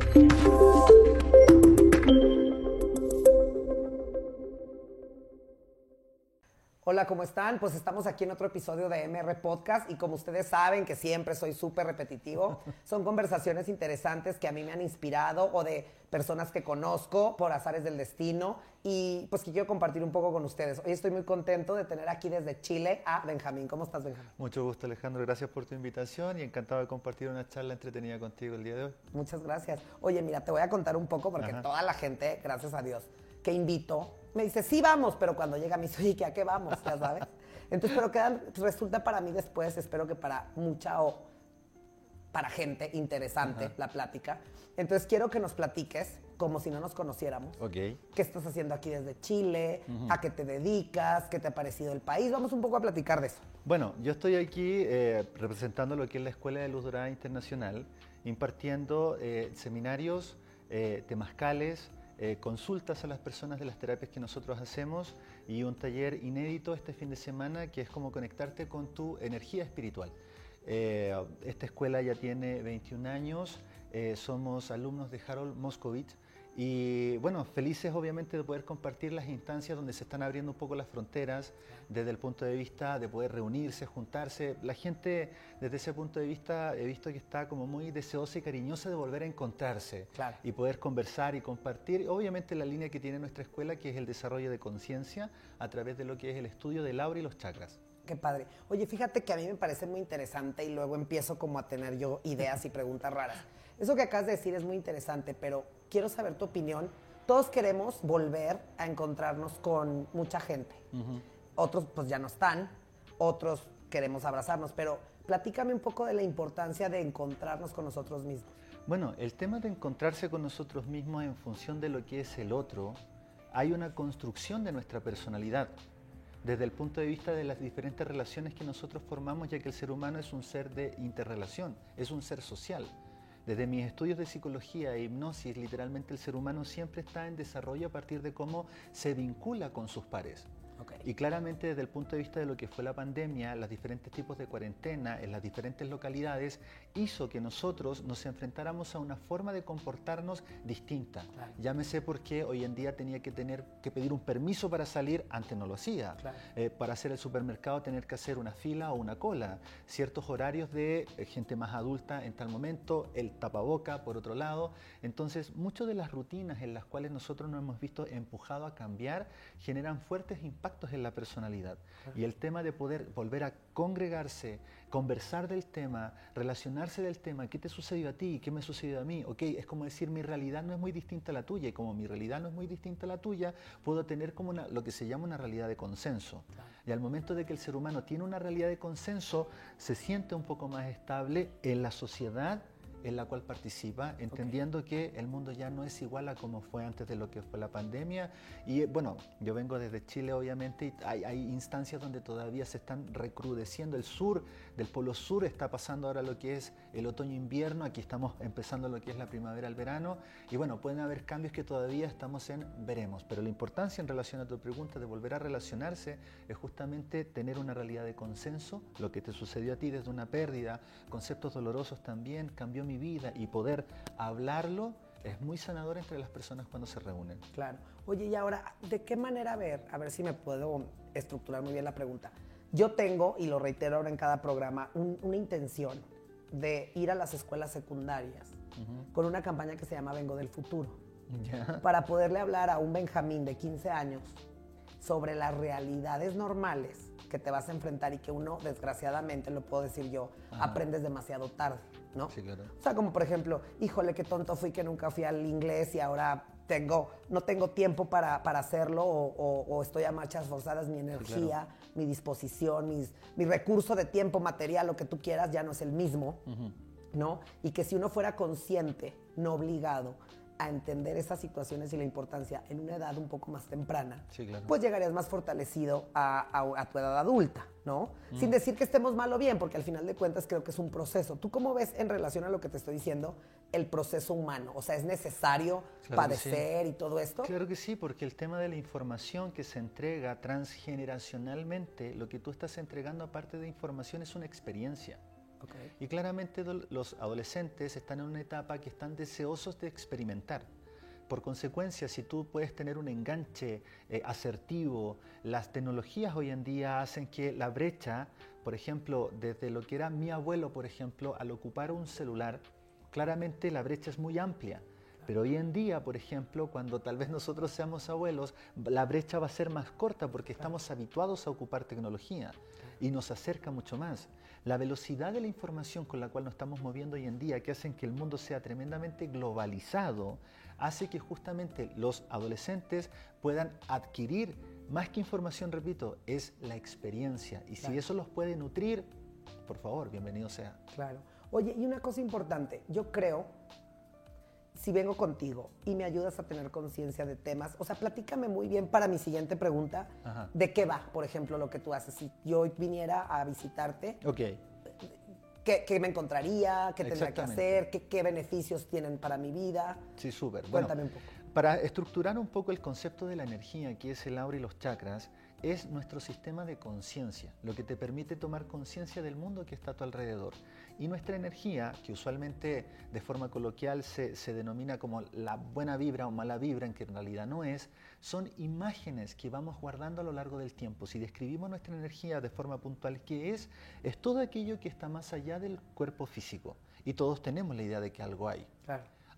thank you Hola, ¿cómo están? Pues estamos aquí en otro episodio de MR Podcast y como ustedes saben que siempre soy súper repetitivo, son conversaciones interesantes que a mí me han inspirado o de personas que conozco por azares del destino y pues que quiero compartir un poco con ustedes. Hoy estoy muy contento de tener aquí desde Chile a Benjamín. ¿Cómo estás, Benjamín? Mucho gusto, Alejandro. Gracias por tu invitación y encantado de compartir una charla entretenida contigo el día de hoy. Muchas gracias. Oye, mira, te voy a contar un poco porque Ajá. toda la gente, gracias a Dios, que invito, me dice, sí vamos, pero cuando llega me dice, oye, ¿que ¿a qué vamos? Ya sabes. Entonces, pero quedan, resulta para mí después, espero que para mucha o para gente interesante Ajá. la plática. Entonces, quiero que nos platiques como si no nos conociéramos. Ok. ¿Qué estás haciendo aquí desde Chile? ¿A qué te dedicas? ¿Qué te ha parecido el país? Vamos un poco a platicar de eso. Bueno, yo estoy aquí eh, representando lo que es la Escuela de Luz Dorada Internacional, impartiendo eh, seminarios, eh, temazcales, eh, consultas a las personas de las terapias que nosotros hacemos y un taller inédito este fin de semana que es como conectarte con tu energía espiritual. Eh, esta escuela ya tiene 21 años, eh, somos alumnos de Harold Moscovitz y bueno, felices obviamente de poder compartir las instancias donde se están abriendo un poco las fronteras desde el punto de vista de poder reunirse, juntarse. La gente desde ese punto de vista he visto que está como muy deseosa y cariñosa de volver a encontrarse Claro. y poder conversar y compartir. Obviamente la línea que tiene nuestra escuela que es el desarrollo de conciencia a través de lo que es el estudio del aura y los chakras. Qué padre. Oye, fíjate que a mí me parece muy interesante y luego empiezo como a tener yo ideas y preguntas raras. Eso que acabas de decir es muy interesante, pero quiero saber tu opinión. Todos queremos volver a encontrarnos con mucha gente. Otros pues ya no están, otros queremos abrazarnos, pero platícame un poco de la importancia de encontrarnos con nosotros mismos. Bueno, el tema de encontrarse con nosotros mismos en función de lo que es el otro, hay una construcción de nuestra personalidad desde el punto de vista de las diferentes relaciones que nosotros formamos, ya que el ser humano es un ser de interrelación, es un ser social. Desde mis estudios de psicología e hipnosis, literalmente el ser humano siempre está en desarrollo a partir de cómo se vincula con sus pares. Y claramente desde el punto de vista de lo que fue la pandemia, los diferentes tipos de cuarentena en las diferentes localidades hizo que nosotros nos enfrentáramos a una forma de comportarnos distinta. Claro. Llámese porque hoy en día tenía que tener que pedir un permiso para salir, antes no lo hacía. Claro. Eh, para hacer el supermercado tener que hacer una fila o una cola. Ciertos horarios de eh, gente más adulta en tal momento, el tapaboca por otro lado. Entonces, muchas de las rutinas en las cuales nosotros nos hemos visto empujados a cambiar generan fuertes impactos en la personalidad. Y el tema de poder volver a congregarse, conversar del tema, relacionarse del tema, ¿qué te sucedió a ti? ¿Qué me sucedió a mí? Ok, es como decir, mi realidad no es muy distinta a la tuya y como mi realidad no es muy distinta a la tuya, puedo tener como una- lo que se llama una realidad de consenso. Y al momento de que el ser humano tiene una realidad de consenso, se siente un poco más estable en la sociedad en la cual participa, entendiendo que el mundo ya no es igual a como fue antes de lo que fue la pandemia. Y eh, bueno, yo vengo desde Chile, obviamente, y hay, hay instancias donde todavía se están recrudeciendo. El sur, del polo sur, está pasando ahora lo que es el otoño-invierno, aquí estamos empezando lo que es la primavera al verano. Y bueno, pueden haber cambios que todavía estamos en veremos, pero la importancia en relación a tu pregunta de volver a relacionarse es justamente tener una realidad de consenso, lo que te sucedió a ti desde una pérdida, conceptos dolorosos también, cambió mi vida y poder hablarlo es muy sanador entre las personas cuando se reúnen. Claro. Oye, y ahora, ¿de qué manera ver? A ver si me puedo estructurar muy bien la pregunta. Yo tengo, y lo reitero ahora en cada programa, un- una intención de ir a las escuelas secundarias con una campaña que se llama Vengo del Futuro, para poderle hablar a un Benjamín de 15 años sobre las realidades normales que te vas a enfrentar y que uno, desgraciadamente, lo puedo decir yo, Ajá. aprendes demasiado tarde, ¿no? Sí, claro. O sea, como por ejemplo, híjole, qué tonto fui que nunca fui al inglés y ahora tengo, no tengo tiempo para, para hacerlo o, o- o estoy a marchas forzadas, mi energía, mi disposición, mis, mi recurso de tiempo, material, lo que tú quieras, ya no es el mismo, ¿no? Y que si uno fuera consciente, no obligado, a entender esas situaciones y la importancia en una edad un poco más temprana, Sí, claro. pues llegarías más fortalecido a, a- a tu edad adulta, ¿no? Sin decir que estemos mal o bien, porque al final de cuentas creo que es un proceso. ¿Tú cómo ves en relación a lo que te estoy diciendo el proceso humano? O sea, ¿es necesario Claro que sí. padecer y todo esto? Claro que sí, porque el tema de la información que se entrega transgeneracionalmente, lo que tú estás entregando aparte de información es una experiencia. Y claramente los adolescentes están en una etapa que están deseosos de experimentar. Por consecuencia, si tú puedes tener un enganche eh, asertivo, las tecnologías hoy en día hacen que la brecha, por ejemplo, desde lo que era mi abuelo, por ejemplo, al ocupar un celular, claramente la brecha es muy amplia. Pero hoy en día, por ejemplo, cuando tal vez nosotros seamos abuelos, la brecha va a ser más corta porque estamos habituados a ocupar tecnología y nos acerca mucho más. La velocidad de la información con la cual nos estamos moviendo hoy en día, que hacen que el mundo sea tremendamente globalizado, hace que justamente los adolescentes puedan adquirir más que información, repito, es la experiencia. Y si eso los puede nutrir, por favor, bienvenido sea. Claro. Oye, y una cosa importante, yo creo si vengo contigo y me ayudas a tener conciencia de temas, o sea, platícame muy bien para mi siguiente pregunta, de qué va, por ejemplo, lo que tú haces. Si yo viniera a visitarte, okay. ¿qué, me encontraría? ¿Qué tendría que hacer? ¿Qué, ¿Qué, beneficios tienen para mi vida? Sí, súper. Cuéntame un poco. Para estructurar un poco el concepto de la energía, que es el aura y los chakras, es nuestro sistema de conciencia, lo que te permite tomar conciencia del mundo que está a tu alrededor. Y nuestra energía, que usualmente de forma coloquial se, denomina como la buena vibra o mala vibra, en que en realidad no es, son imágenes que vamos guardando a lo largo del tiempo. Si describimos nuestra energía de forma puntual, ¿qué es? Es todo aquello que está más allá del cuerpo físico. Y todos tenemos la idea de que algo hay.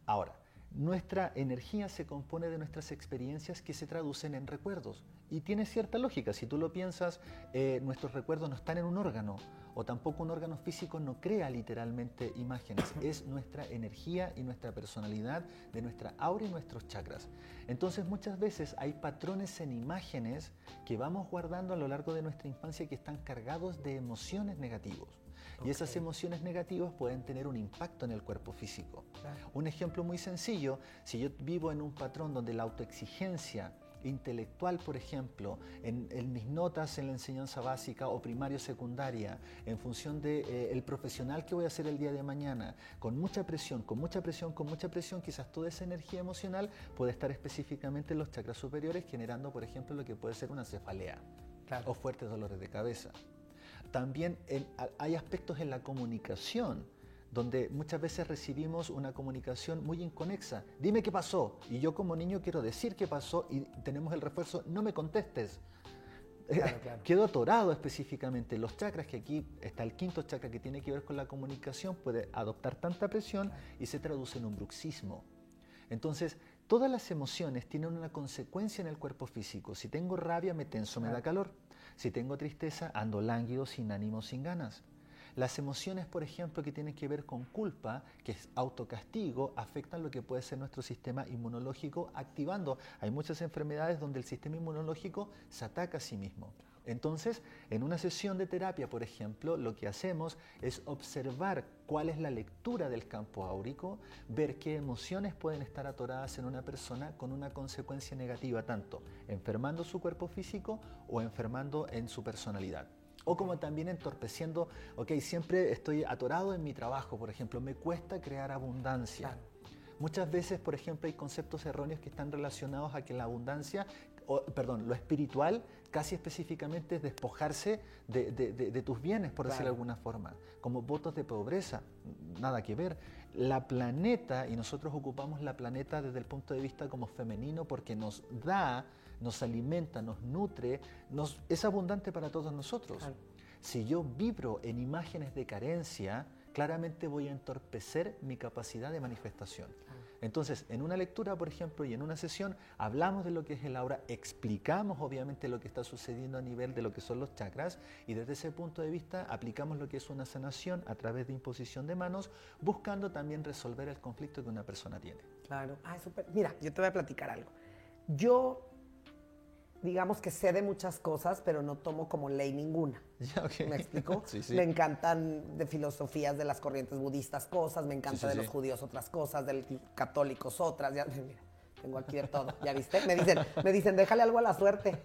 Ahora, nuestra energía se compone de nuestras experiencias que se traducen en recuerdos. Y tiene cierta lógica. Si tú lo piensas, eh, nuestros recuerdos no están en un órgano o tampoco un órgano físico no crea literalmente imágenes, es nuestra energía y nuestra personalidad de nuestra aura y nuestros chakras. Entonces muchas veces hay patrones en imágenes que vamos guardando a lo largo de nuestra infancia que están cargados de emociones Y esas emociones negativas pueden tener un impacto en el cuerpo físico. Un ejemplo muy sencillo, si yo vivo en un patrón donde la autoexigencia intelectual, por ejemplo, en, mis notas en la enseñanza básica o primaria o secundaria, en función del de, eh, profesional que voy a ser el día de mañana, con mucha presión, con mucha presión, con mucha presión, quizás toda esa energía emocional puede estar específicamente en los chakras superiores, generando, por ejemplo, lo que puede ser una cefalea o fuertes dolores de cabeza. También hay aspectos en la comunicación donde muchas veces recibimos una comunicación muy inconexa. Dime qué pasó. Y yo como niño quiero decir qué pasó y tenemos el refuerzo, no me contestes. Quedo atorado específicamente. Los chakras, que aquí está el quinto chakra que tiene que ver con la comunicación, puede adoptar tanta presión y se traduce en un bruxismo. Entonces, todas las emociones tienen una consecuencia en el cuerpo físico. Si tengo rabia, me tenso, me da calor. Si tengo tristeza, ando lánguido, sin ánimo, sin ganas. Las emociones, por ejemplo, que tienen que ver con culpa, que es autocastigo, afectan lo que puede ser nuestro sistema inmunológico activando. Hay muchas enfermedades donde el sistema inmunológico se ataca a sí mismo. Entonces, en una sesión de terapia, por ejemplo, lo que hacemos es observar cuál es la lectura del campo áurico, ver qué emociones pueden estar atoradas en una persona con una consecuencia negativa, tanto enfermando su cuerpo físico o enfermando en su personalidad o como también entorpeciendo, ok, siempre estoy atorado en mi trabajo, por ejemplo, me cuesta crear abundancia. Muchas veces, por ejemplo, hay conceptos erróneos que están relacionados a que la abundancia, perdón, lo espiritual casi específicamente es despojarse de, tus bienes, por decirlo de alguna forma, como votos de pobreza, nada que ver. La planeta, y nosotros ocupamos la planeta desde el punto de vista como femenino porque nos da nos alimenta, nos nutre, nos, es abundante para todos nosotros. Si yo vibro en imágenes de carencia, claramente voy a entorpecer mi capacidad de manifestación. Entonces, en una lectura, por ejemplo, y en una sesión, hablamos de lo que es el aura, explicamos obviamente lo que está sucediendo a nivel de lo que son los chakras y desde ese punto de vista aplicamos lo que es una sanación a través de imposición de manos, buscando también resolver el conflicto que una persona tiene. Claro. Ah, súper. Mira, yo te voy a platicar algo. Yo digamos que sé de muchas cosas, pero no tomo como ley ninguna. ¿Me explico? Me encantan de filosofías de las corrientes budistas cosas, me encanta de los judíos otras cosas, de los católicos otras. Ya, mira, tengo aquí de todo, ¿ya viste? Me dicen, me dicen, déjale algo a la suerte.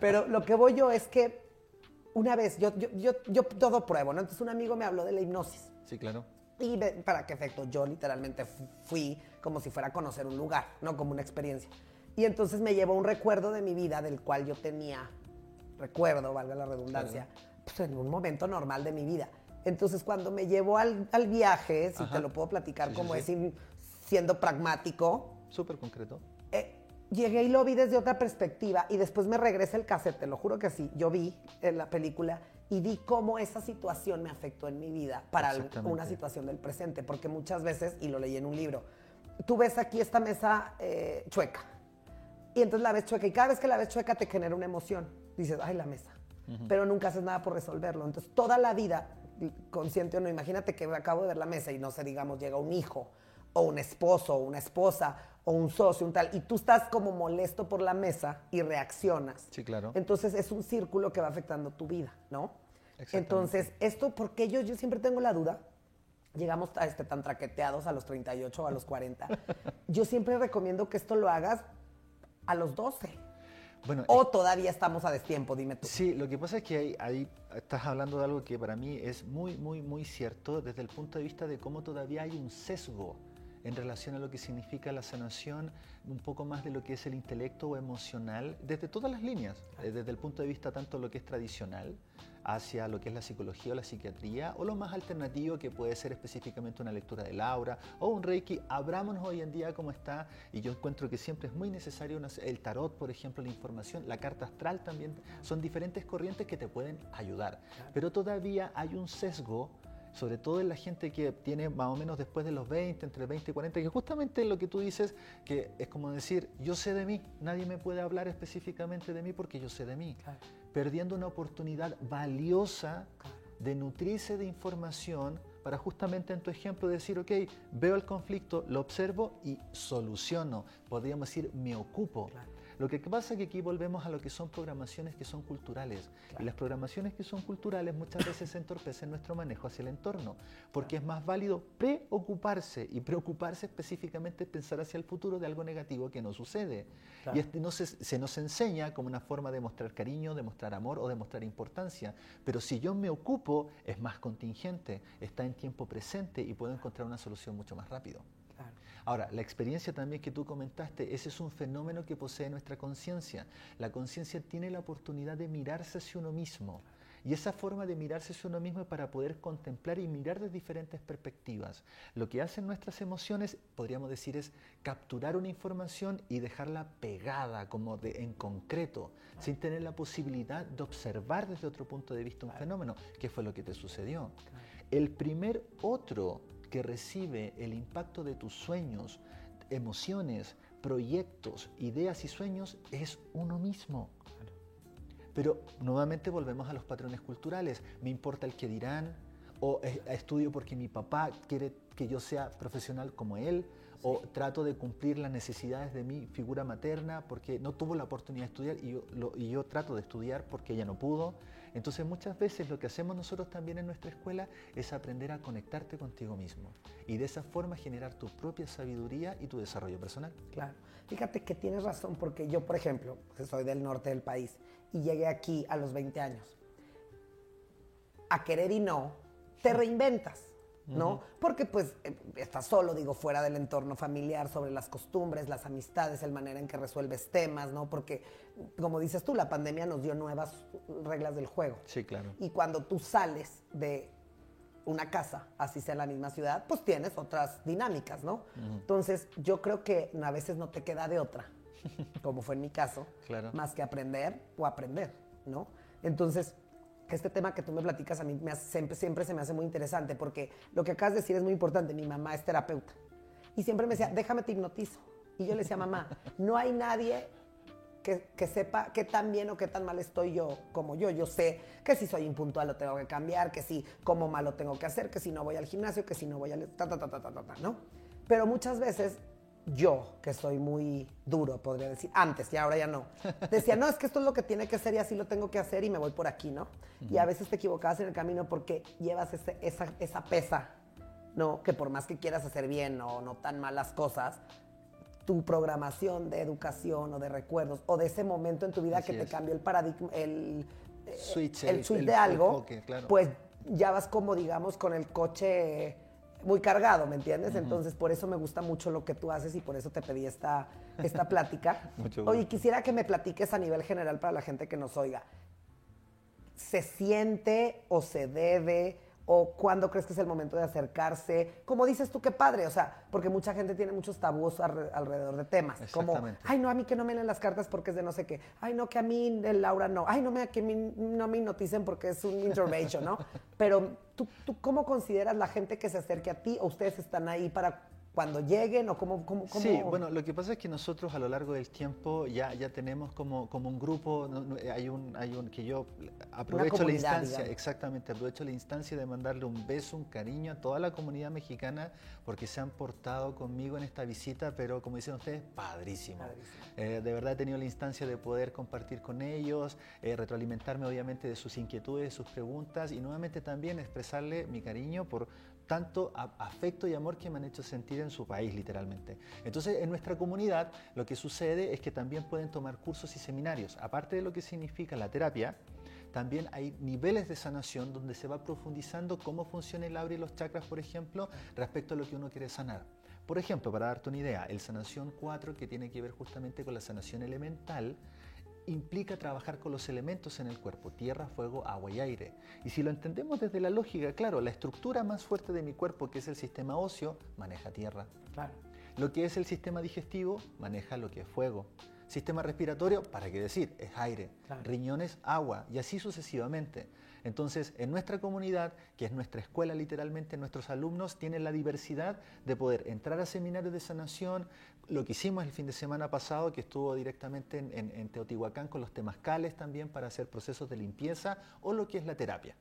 Pero lo que voy yo es que una vez, yo, yo, yo, yo todo pruebo, ¿no? Entonces un amigo me habló de la hipnosis. Sí, claro. Y para qué efecto, yo literalmente fui como si fuera a conocer un lugar, no como una experiencia. Y entonces me llevó un recuerdo de mi vida del cual yo tenía recuerdo, valga la redundancia, pues en un momento normal de mi vida. Entonces, cuando me llevó al, viaje, si te lo puedo platicar como es siendo pragmático. Súper concreto. Eh, llegué y lo vi desde otra perspectiva y después me regresa el cassette, te lo juro que sí. Yo vi en la película y vi cómo esa situación me afectó en mi vida para una situación del presente, porque muchas veces, y lo leí en un libro, tú ves aquí esta mesa eh, chueca y entonces la ves chueca y cada vez que la ves chueca te genera una emoción. Dices, ay, la mesa. Pero nunca haces nada por resolverlo. Entonces toda la vida, consciente o no, imagínate que acabo de ver la mesa y no sé, digamos, llega un hijo o un esposo o una esposa o un socio, un tal, y tú estás como molesto por la mesa y reaccionas. Sí, claro. Entonces es un círculo que va afectando tu vida, ¿no? Entonces, esto, porque yo, yo siempre tengo la duda, llegamos a este, tan traqueteados a los 38 o a los 40, yo siempre recomiendo que esto lo hagas a los 12. Bueno, o todavía estamos a destiempo, dime tú. Sí, lo que pasa es que ahí, ahí, estás hablando de algo que para mí es muy, muy, muy cierto desde el punto de vista de cómo todavía hay un sesgo en relación a lo que significa la sanación, un poco más de lo que es el intelecto o emocional, desde todas las líneas, eh, desde el punto de vista tanto lo que es tradicional, hacia lo que es la psicología o la psiquiatría, o lo más alternativo que puede ser específicamente una lectura de Laura o un Reiki. Abrámonos hoy en día como está, y yo encuentro que siempre es muy necesario el tarot, por ejemplo, la información, la carta astral también, son diferentes corrientes que te pueden ayudar, pero todavía hay un sesgo sobre todo en la gente que tiene más o menos después de los 20, entre 20 y 40, que justamente lo que tú dices, que es como decir, yo sé de mí, nadie me puede hablar específicamente de mí porque yo sé de mí, perdiendo una oportunidad valiosa de nutrirse de información para justamente en tu ejemplo decir, ok, veo el conflicto, lo observo y soluciono, podríamos decir, me ocupo. Lo que pasa es que aquí volvemos a lo que son programaciones que son culturales. Y las programaciones que son culturales muchas veces se entorpecen nuestro manejo hacia el entorno, porque es más válido preocuparse y preocuparse específicamente pensar hacia el futuro de algo negativo que no sucede. Y este no se, se nos enseña como una forma de mostrar cariño, de mostrar amor o de mostrar importancia. Pero si yo me ocupo, es más contingente, está en tiempo presente y puedo encontrar una solución mucho más rápido. Ahora, la experiencia también que tú comentaste, ese es un fenómeno que posee nuestra conciencia. La conciencia tiene la oportunidad de mirarse hacia uno mismo. Y esa forma de mirarse hacia uno mismo es para poder contemplar y mirar de diferentes perspectivas. Lo que hacen nuestras emociones, podríamos decir, es capturar una información y dejarla pegada, como de, en concreto, sin tener la posibilidad de observar desde otro punto de vista un fenómeno, que fue lo que te sucedió. El primer otro que recibe el impacto de tus sueños, emociones, proyectos, ideas y sueños es uno mismo. Pero nuevamente volvemos a los patrones culturales. Me importa el que dirán, o estudio porque mi papá quiere que yo sea profesional como él, o trato de cumplir las necesidades de mi figura materna porque no tuvo la oportunidad de estudiar y yo, y yo trato de estudiar porque ella no pudo. Entonces muchas veces lo que hacemos nosotros también en nuestra escuela es aprender a conectarte contigo mismo y de esa forma generar tu propia sabiduría y tu desarrollo personal. Claro, fíjate que tienes razón porque yo, por ejemplo, soy del norte del país y llegué aquí a los 20 años. A querer y no, te reinventas. ¿No? Porque pues eh, estás solo, digo, fuera del entorno familiar, sobre las costumbres, las amistades, el manera en que resuelves temas, ¿no? Porque, como dices tú, la pandemia nos dio nuevas reglas del juego. Sí, claro. Y cuando tú sales de una casa, así sea en la misma ciudad, pues tienes otras dinámicas, ¿no? Entonces, yo creo que a veces no te queda de otra, como fue en mi caso, más que aprender o aprender, ¿no? Entonces, este tema que tú me platicas a mí siempre, se me hace muy interesante porque lo que acabas de decir es muy importante. Mi mamá es terapeuta y siempre me decía, déjame te hipnotizo. Y yo le decía, mamá, no hay nadie que, que, sepa qué tan bien o qué tan mal estoy yo como yo. Yo sé que si soy impuntual lo tengo que cambiar, que si como mal lo tengo que hacer, que si no voy al gimnasio, que si no voy al... Ta, ta, ta, ta, ta, ta, ¿no? Pero muchas veces yo, que soy muy duro, podría decir, antes y ahora ya no, decía, no, es que esto es lo que tiene que ser y así lo tengo que hacer y me voy por aquí, ¿no? Y a veces te equivocabas en el camino porque llevas esa, esa pesa, ¿no? Que por más que quieras hacer bien o no tan malas cosas, tu programación de educación o de recuerdos o de ese momento en tu vida que te cambió el paradigma, el switch, el, switch de algo, pues ya vas como, digamos, con el coche muy cargado, ¿me entiendes? Entonces, por eso me gusta mucho lo que tú haces y por eso te pedí esta, esta plática. Mucho Oye, quisiera que me platiques a nivel general para la gente que nos oiga. ¿Se siente o se debe o cuándo crees que es el momento de acercarse. Como dices tú, qué padre, o sea, porque mucha gente tiene muchos tabús alrededor de temas. Como, ay, no, a mí que no me leen las cartas porque es de no sé qué. Ay, no, que a mí, el Laura, no. Ay, no, me, que no me noticen porque es un intervention, ¿no? Pero ¿tú, ¿tú cómo consideras la gente que se acerque a ti o ustedes están ahí para cuando lleguen o cómo, cómo, cómo, Sí, bueno, lo que pasa es que nosotros a lo largo del tiempo ya, ya tenemos como, como un grupo, hay, un, hay un que yo aprovecho la instancia, exactamente, aprovecho la instancia de mandarle un beso, un cariño a toda la comunidad mexicana porque se han portado conmigo en esta visita, pero como dicen ustedes, padrísimo. Eh, de verdad he tenido la instancia de poder compartir con ellos, eh, retroalimentarme obviamente de sus inquietudes, de sus preguntas y nuevamente también expresarle mi cariño por tanto afecto y amor que me han hecho sentir en su país, literalmente. Entonces, en nuestra comunidad lo que sucede es que también pueden tomar cursos y seminarios. Aparte de lo que significa la terapia, también hay niveles de sanación donde se va profundizando cómo funciona el aura y los chakras, por ejemplo, respecto a lo que uno quiere sanar. Por ejemplo, para darte una idea, el sanación 4, que tiene que ver justamente con la sanación elemental, implica trabajar con los elementos en el cuerpo, tierra, fuego, agua y aire. Y si lo entendemos desde la lógica, claro, la estructura más fuerte de mi cuerpo, que es el sistema óseo, maneja tierra. Claro. Lo que es el sistema digestivo, maneja lo que es fuego. Sistema respiratorio, ¿para qué decir? Es aire. Riñones, agua. Y así sucesivamente. Entonces, en nuestra comunidad, que es nuestra escuela literalmente, nuestros alumnos tienen la diversidad de poder entrar a seminarios de sanación, lo que hicimos el fin de semana pasado, que estuvo directamente en, Teotihuacán con los temazcales también para hacer procesos de limpieza o lo que es la terapia.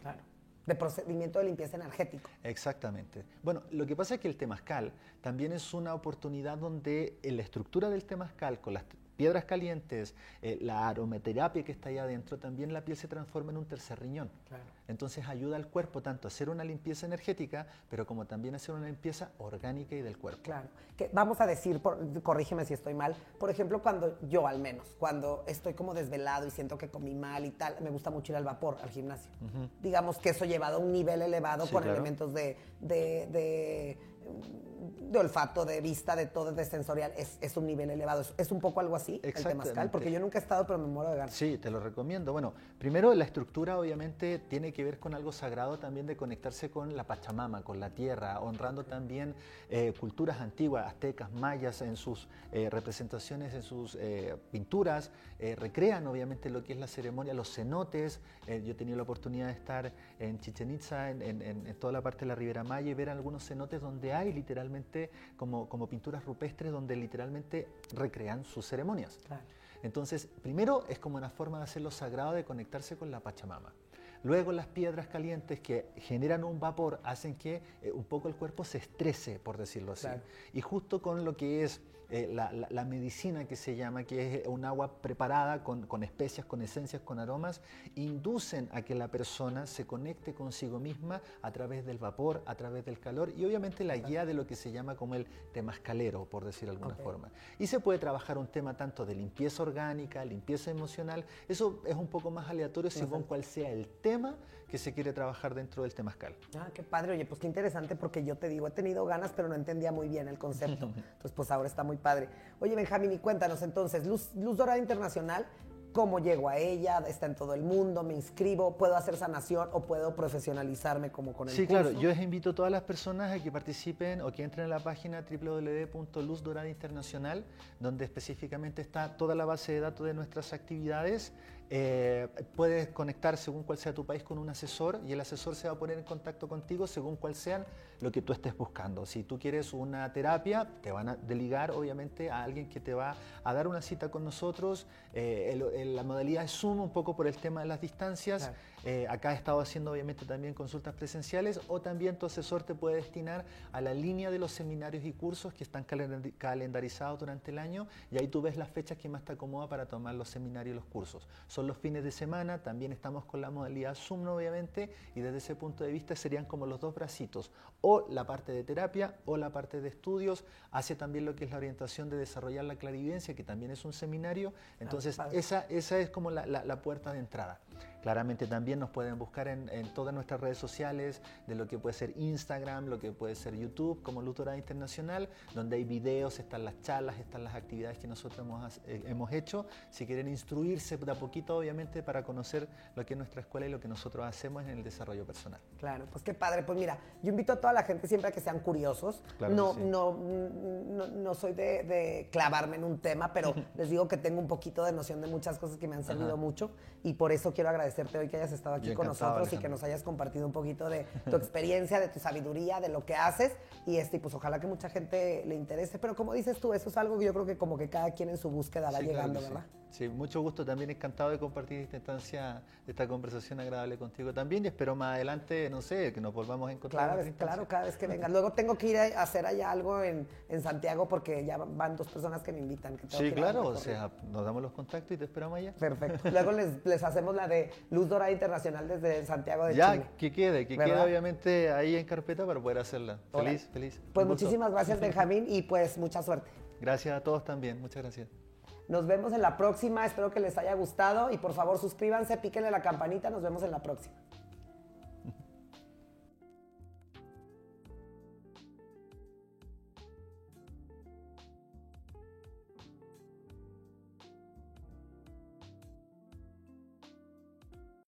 Claro. De procedimiento de limpieza energético. Exactamente. Bueno, lo que pasa es que el temazcal también es una oportunidad donde en la estructura del temazcal, con las piedras calientes, eh, la aromaterapia que está ahí adentro, también la piel se transforma en un tercer riñón. Entonces ayuda al cuerpo tanto a hacer una limpieza energética, pero como también a hacer una limpieza orgánica y del cuerpo. Claro. Que vamos a decir, corrígeme si estoy mal, por ejemplo, cuando yo al menos, cuando estoy como desvelado y siento que comí mal y tal, me gusta mucho ir al vapor, al gimnasio. Digamos que eso llevado a un nivel elevado con elementos de de olfato, de vista, de todo, de sensorial, es, un nivel elevado. Es, un poco algo así, el temazcal, porque yo nunca he estado, pero me muero de ganas. Sí, te lo recomiendo. Bueno, primero la estructura obviamente tiene que ver con algo sagrado también de conectarse con la Pachamama, con la tierra, honrando también eh, culturas antiguas, aztecas, mayas, en sus eh, representaciones, en sus eh, pinturas, recrean obviamente lo que es la ceremonia, los cenotes. yo he tenido la oportunidad de estar en Chichen Itza, en, en toda la parte de la Ribera Maya, y ver algunos cenotes donde hay literalmente como, como pinturas rupestres donde literalmente recrean sus ceremonias. Entonces, primero es como una forma de hacerlo sagrado, de conectarse con la Pachamama. Luego las piedras calientes que generan un vapor hacen que eh, un poco el cuerpo se estrese, por decirlo así. Y justo con lo que es eh, la, medicina que se llama, que es un agua preparada con, especias, con esencias, con aromas, inducen a que la persona se conecte consigo misma a través del vapor, a través del calor y obviamente la guía de lo que se llama como el temascalero, por decir de alguna forma. Y se puede trabajar un tema tanto de limpieza orgánica, limpieza emocional, eso es un poco más aleatorio según cuál sea el tema que se quiere trabajar dentro del temascal. Ah, qué padre, oye, pues qué interesante porque yo te digo, he tenido ganas, pero no entendía muy bien el concepto. Entonces, pues ahora está muy padre. Oye, Benjamín, y cuéntanos entonces, Luz, Luz Dorada Internacional, ¿cómo llego a ella? ¿Está en todo el mundo? ¿Me inscribo? ¿Puedo hacer sanación o puedo profesionalizarme como con el Sí, claro, yo les invito a todas las personas a que participen o que entren a la página www.luzdoradainternacional, donde específicamente está toda la base de datos de nuestras actividades eh, puedes conectar según cuál sea tu país con un asesor y el asesor se va a poner en contacto contigo según cuál sea lo que tú estés buscando. Si tú quieres una terapia, te van a deligar obviamente a alguien que te va a dar una cita con nosotros. Eh, la modalidad es Zoom un poco por el tema de las distancias. Eh, acá he estado haciendo obviamente también consultas presenciales o también tu asesor te puede destinar a la línea de los seminarios y cursos que están calendarizados durante el año y ahí tú ves las fechas que más te acomoda para tomar los seminarios y los cursos. Son los fines de semana, también estamos con la modalidad Zoom obviamente y desde ese punto de vista serían como los dos bracitos, o la parte de terapia o la parte de estudios, hace también lo que es la orientación de desarrollar la clarividencia, que también es un seminario, entonces esa, esa es como la puerta de entrada. Claramente también nos pueden buscar en, todas nuestras redes sociales, de lo que puede ser Instagram, lo que puede ser YouTube, como Luz Dorada Internacional, donde hay videos, están las charlas, están las actividades que nosotros hemos, eh, hemos hecho. Si quieren instruirse de a poquito, obviamente, para conocer lo que es nuestra escuela y lo que nosotros hacemos en el desarrollo personal. Claro, pues qué padre. Pues mira, yo invito a toda la gente siempre a que sean curiosos. no, no, no, no, soy de, clavarme en un tema, pero les digo que tengo un poquito de noción de muchas cosas que me han servido mucho y por eso quiero agradecerte hoy que hayas estado aquí con nosotros y que nos hayas compartido un poquito de tu experiencia, de tu sabiduría, de lo que haces. Y este, pues ojalá que mucha gente le interese. Pero como dices tú, eso es algo que yo creo que como que cada quien en su búsqueda va llegando, ¿verdad? Sí, mucho gusto. También encantado de compartir esta instancia, esta conversación agradable contigo también. Y espero más adelante, no sé, que nos volvamos a encontrar. Claro, claro cada vez que vengas. Luego tengo que ir a hacer allá algo en, en Santiago porque ya van dos personas que me invitan. sí, claro. O sea, nos damos los contactos y te esperamos allá. Perfecto. Luego les, les hacemos la de Luz Dorada Internacional desde Santiago de ya, Chile. Ya, que quede, que quede obviamente ahí en carpeta para poder hacerla. Feliz, feliz. Pues muchísimas gracias, Benjamín, y pues mucha suerte. Gracias a todos también. Muchas gracias. Nos vemos en la próxima, espero que les haya gustado y por favor suscríbanse, píquenle la campanita, nos vemos en la próxima.